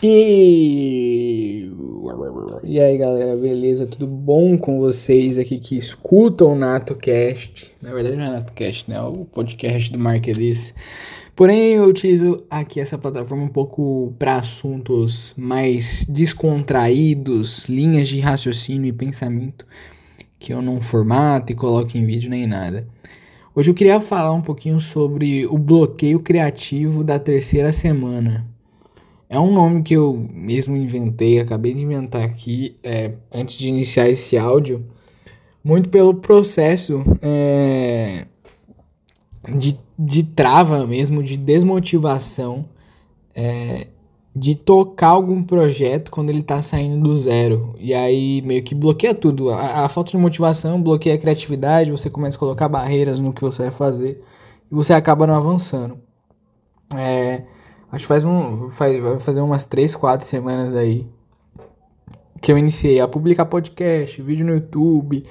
E... e aí galera, beleza? Tudo bom com vocês aqui que escutam o NatoCast? Na verdade não é NatoCast, né? É o podcast do Marquelis. Porém, eu utilizo aqui essa plataforma um pouco para assuntos mais descontraídos, linhas de raciocínio e pensamento que eu não formato e coloco em vídeo nem nada. Hoje eu queria falar um pouquinho sobre o bloqueio criativo da terceira semana. É um nome que eu mesmo inventei, acabei de inventar aqui é, antes de iniciar esse áudio, muito pelo processo é, de, de trava mesmo, de desmotivação, é, de tocar algum projeto quando ele tá saindo do zero. E aí meio que bloqueia tudo. A, a falta de motivação bloqueia a criatividade, você começa a colocar barreiras no que você vai fazer e você acaba não avançando. É Acho que faz um. Faz, vai fazer umas 3, 4 semanas aí que eu iniciei a publicar podcast, vídeo no YouTube,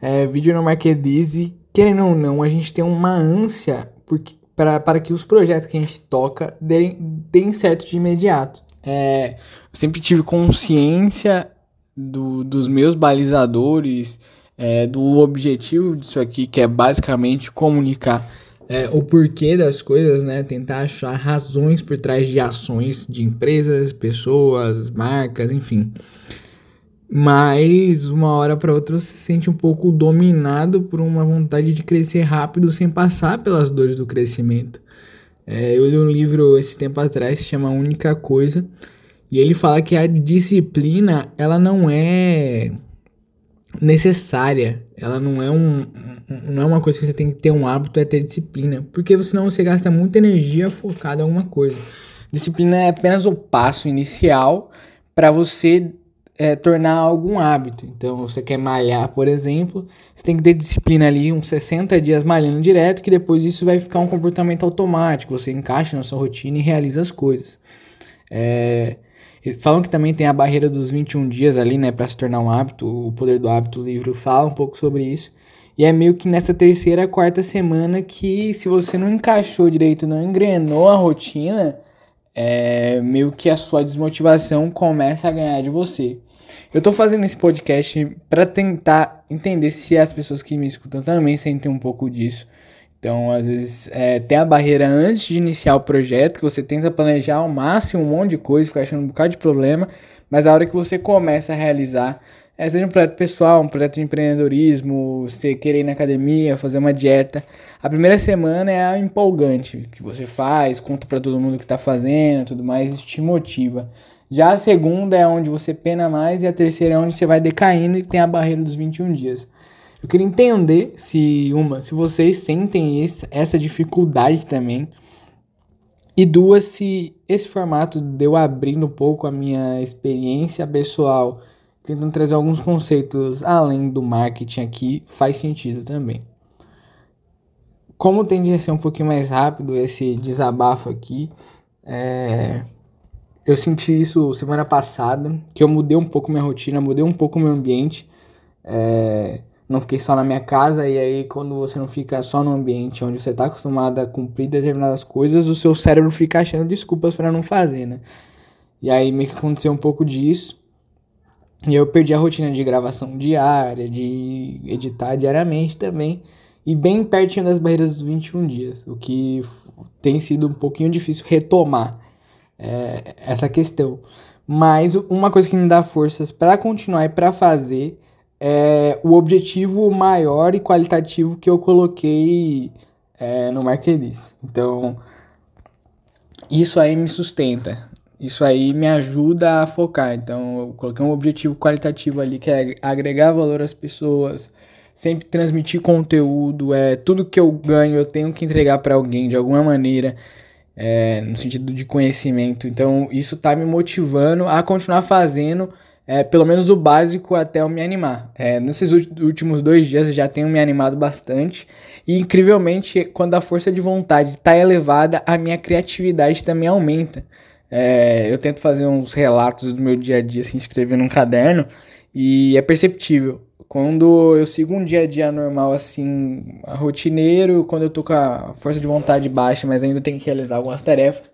é, vídeo no Marketplace querendo ou não, a gente tem uma ânsia porque, para que os projetos que a gente toca deem, deem certo de imediato. É, eu sempre tive consciência do, dos meus balizadores, é, do objetivo disso aqui, que é basicamente comunicar é, o porquê das coisas, né? Tentar achar razões por trás de ações de empresas, pessoas, marcas, enfim. Mas uma hora para outra você se sente um pouco dominado por uma vontade de crescer rápido sem passar pelas dores do crescimento. É, eu li um livro esse tempo atrás que se chama Única Coisa e ele fala que a disciplina ela não é necessária. Ela não é um, não é uma coisa que você tem que ter um hábito, é ter disciplina, porque senão você gasta muita energia focada em alguma coisa. Disciplina é apenas o passo inicial para você é, tornar algum hábito. Então, você quer malhar, por exemplo, você tem que ter disciplina ali, uns 60 dias malhando direto, que depois isso vai ficar um comportamento automático. Você encaixa na sua rotina e realiza as coisas. É, Falam que também tem a barreira dos 21 dias ali, né, para se tornar um hábito. O Poder do Hábito, o livro fala um pouco sobre isso. E é meio que nessa terceira, quarta semana que, se você não encaixou direito, não engrenou a rotina, é meio que a sua desmotivação começa a ganhar de você. Eu tô fazendo esse podcast para tentar entender se as pessoas que me escutam também sentem um pouco disso. Então, às vezes, é, tem a barreira antes de iniciar o projeto, que você tenta planejar ao máximo um monte de coisa, fica achando um bocado de problema, mas a hora que você começa a realizar, é, seja um projeto pessoal, um projeto de empreendedorismo, você querer ir na academia, fazer uma dieta, a primeira semana é a empolgante, que você faz, conta para todo mundo que tá fazendo, tudo mais, isso te motiva. Já a segunda é onde você pena mais e a terceira é onde você vai decaindo e tem a barreira dos 21 dias. Eu queria entender se, uma, se vocês sentem esse, essa dificuldade também. E duas, se esse formato deu abrindo um pouco a minha experiência pessoal, tentando trazer alguns conceitos além do marketing aqui, faz sentido também. Como tende a ser um pouquinho mais rápido esse desabafo aqui, é... eu senti isso semana passada, que eu mudei um pouco minha rotina, mudei um pouco meu ambiente. É não fiquei só na minha casa, e aí quando você não fica só no ambiente onde você está acostumado a cumprir determinadas coisas, o seu cérebro fica achando desculpas para não fazer, né? E aí meio que aconteceu um pouco disso. E eu perdi a rotina de gravação diária, de editar diariamente também. E bem pertinho das barreiras dos 21 dias, o que tem sido um pouquinho difícil retomar é, essa questão. Mas uma coisa que me dá forças para continuar e para fazer é o objetivo maior e qualitativo que eu coloquei é, no Marquelis. Então, isso aí me sustenta. Isso aí me ajuda a focar. Então, eu coloquei um objetivo qualitativo ali, que é agregar valor às pessoas, sempre transmitir conteúdo. É, tudo que eu ganho eu tenho que entregar para alguém de alguma maneira. É, no sentido de conhecimento. Então, isso tá me motivando a continuar fazendo é, pelo menos o básico até eu me animar. É, nesses últimos dois dias eu já tenho me animado bastante e incrivelmente quando a força de vontade está elevada, a minha criatividade também aumenta. É, eu tento fazer uns relatos do meu dia a dia, assim, escrever num caderno e é perceptível. Quando eu sigo um dia a dia normal, assim, rotineiro, quando eu tô com a força de vontade baixa, mas ainda tenho que realizar algumas tarefas,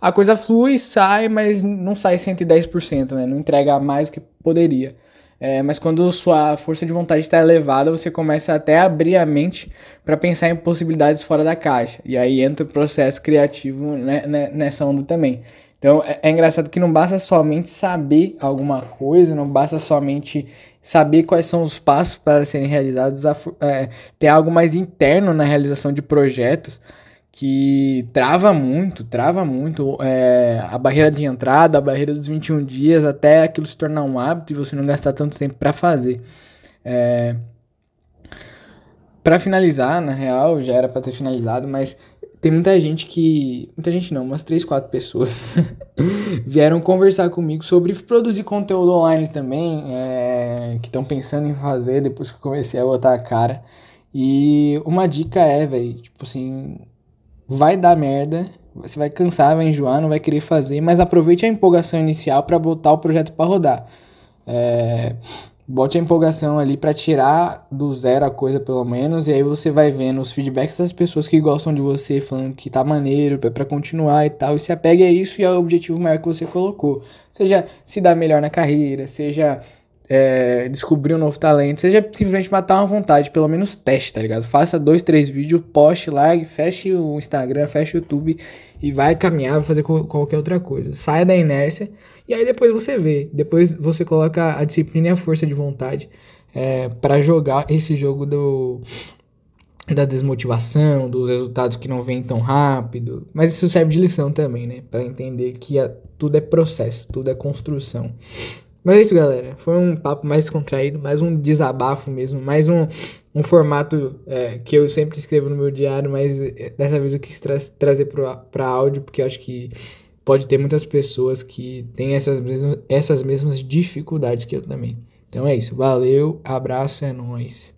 a coisa flui, sai, mas não sai 110%, né? Não entrega mais do que poderia. É, mas quando sua força de vontade está elevada, você começa até a abrir a mente para pensar em possibilidades fora da caixa. E aí entra o processo criativo né, né nessa onda também. Então é, é, engraçado que não basta somente saber alguma coisa, não basta somente saber quais são os passos para serem realizados, é, ter algo mais interno na realização de projetos que trava muito, trava muito é, a barreira de entrada, a barreira dos 21 dias, até aquilo se tornar um hábito e você não gastar tanto tempo para fazer. É, para finalizar, na real, já era para ter finalizado, mas tem muita gente que. Muita gente não, umas 3, 4 pessoas vieram conversar comigo sobre produzir conteúdo online também, é, que estão pensando em fazer depois que eu comecei a botar a cara. E uma dica é, velho, tipo assim, vai dar merda, você vai cansar, vai enjoar, não vai querer fazer, mas aproveite a empolgação inicial para botar o projeto para rodar. É, bote a empolgação ali para tirar do zero a coisa pelo menos, e aí você vai vendo os feedbacks das pessoas que gostam de você, falando que tá maneiro, para continuar e tal, e se apegue a isso e ao objetivo maior que você colocou. Seja se dar melhor na carreira, seja é, descobrir um novo talento, seja simplesmente matar uma vontade, pelo menos teste, tá ligado? Faça dois, três vídeos, poste lá, feche o Instagram, feche o YouTube e vai caminhar, vai fazer qualquer outra coisa. Saia da inércia e aí depois você vê. Depois você coloca a disciplina e a força de vontade é, para jogar esse jogo do da desmotivação, dos resultados que não vêm tão rápido. Mas isso serve de lição também, né? Para entender que a, tudo é processo, tudo é construção. Mas é isso, galera. Foi um papo mais contraído, mais um desabafo mesmo, mais um, um formato é, que eu sempre escrevo no meu diário, mas é, dessa vez eu quis tra trazer para áudio, porque acho que pode ter muitas pessoas que têm essas mesmas, essas mesmas dificuldades que eu também. Então é isso. Valeu, abraço, é nóis.